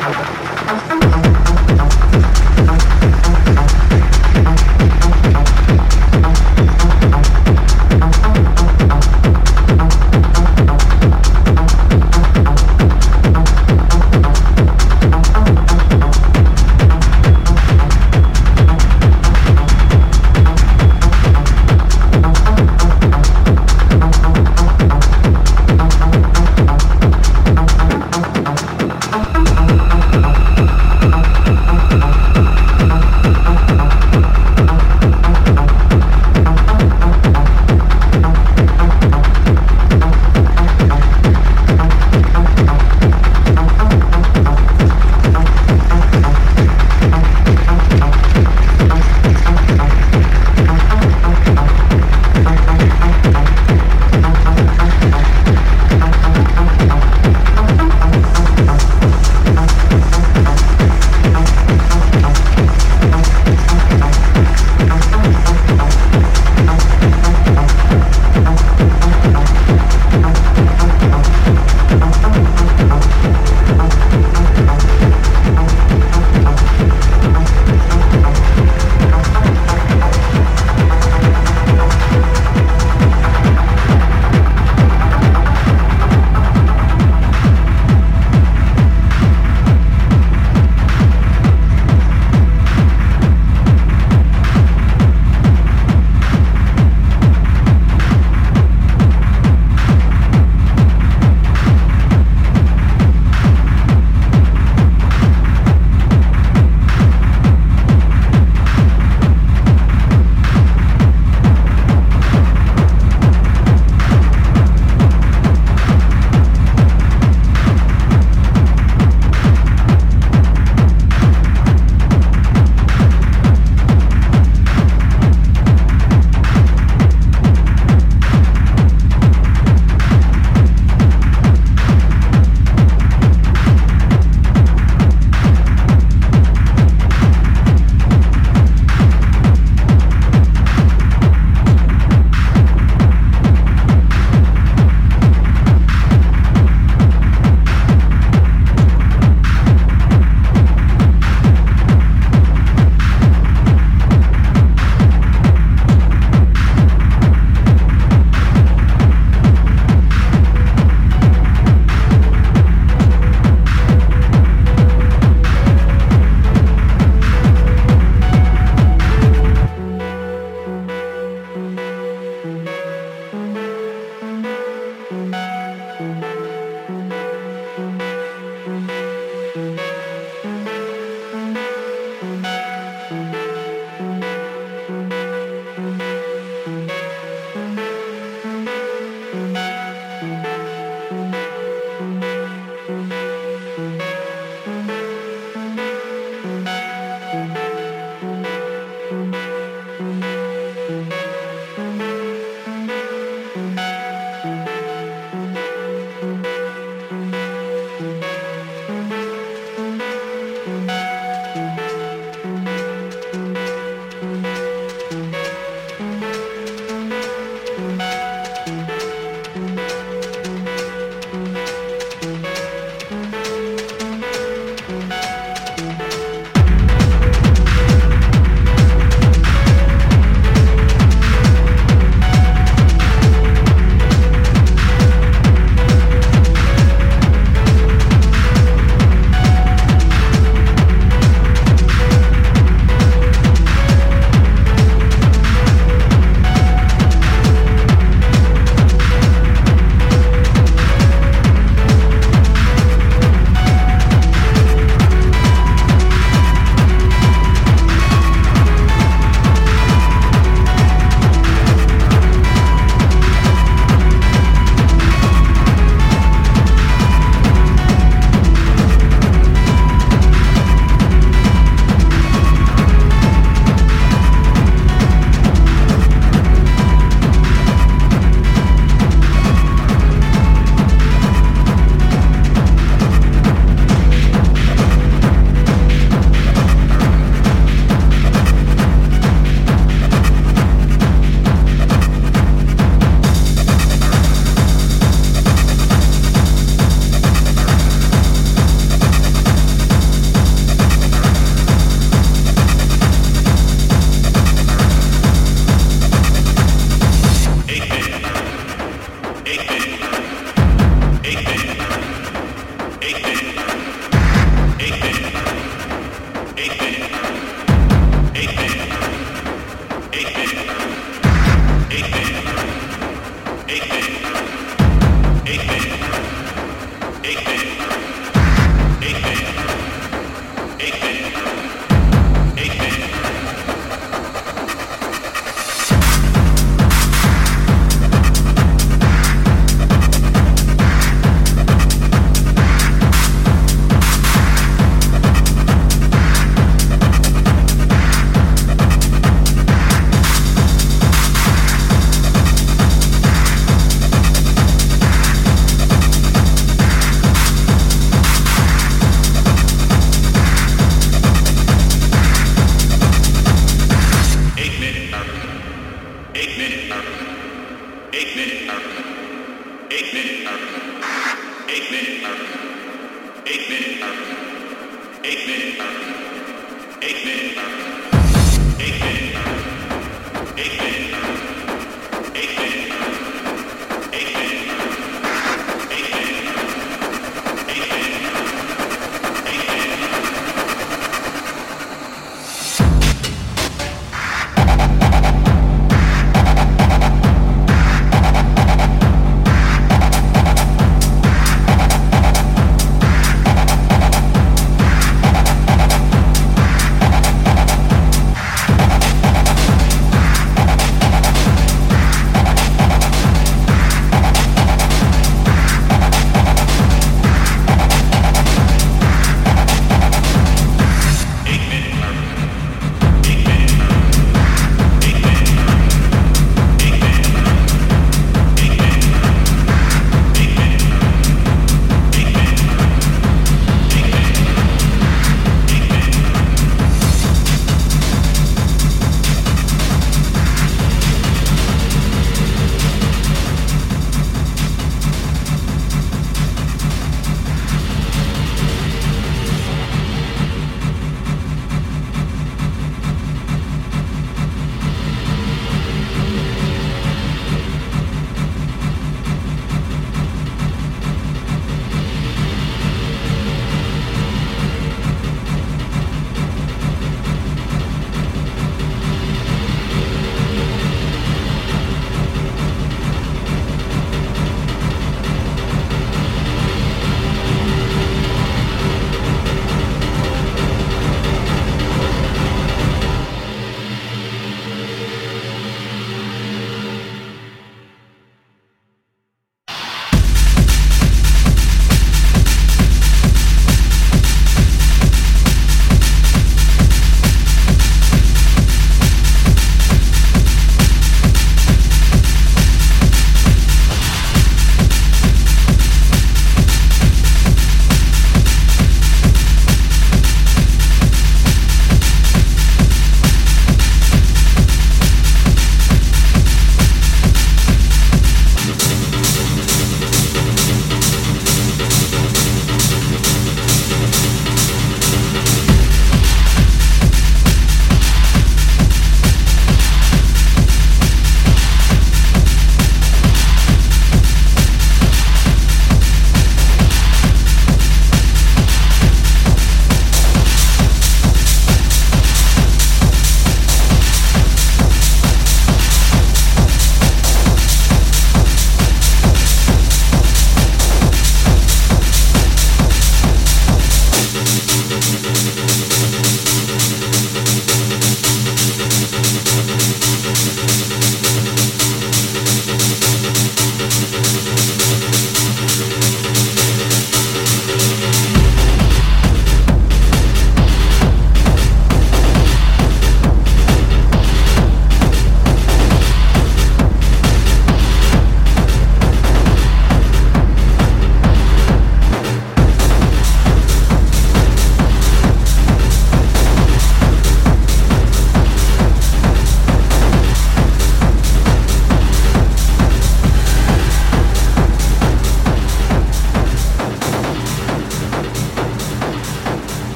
감사합니다.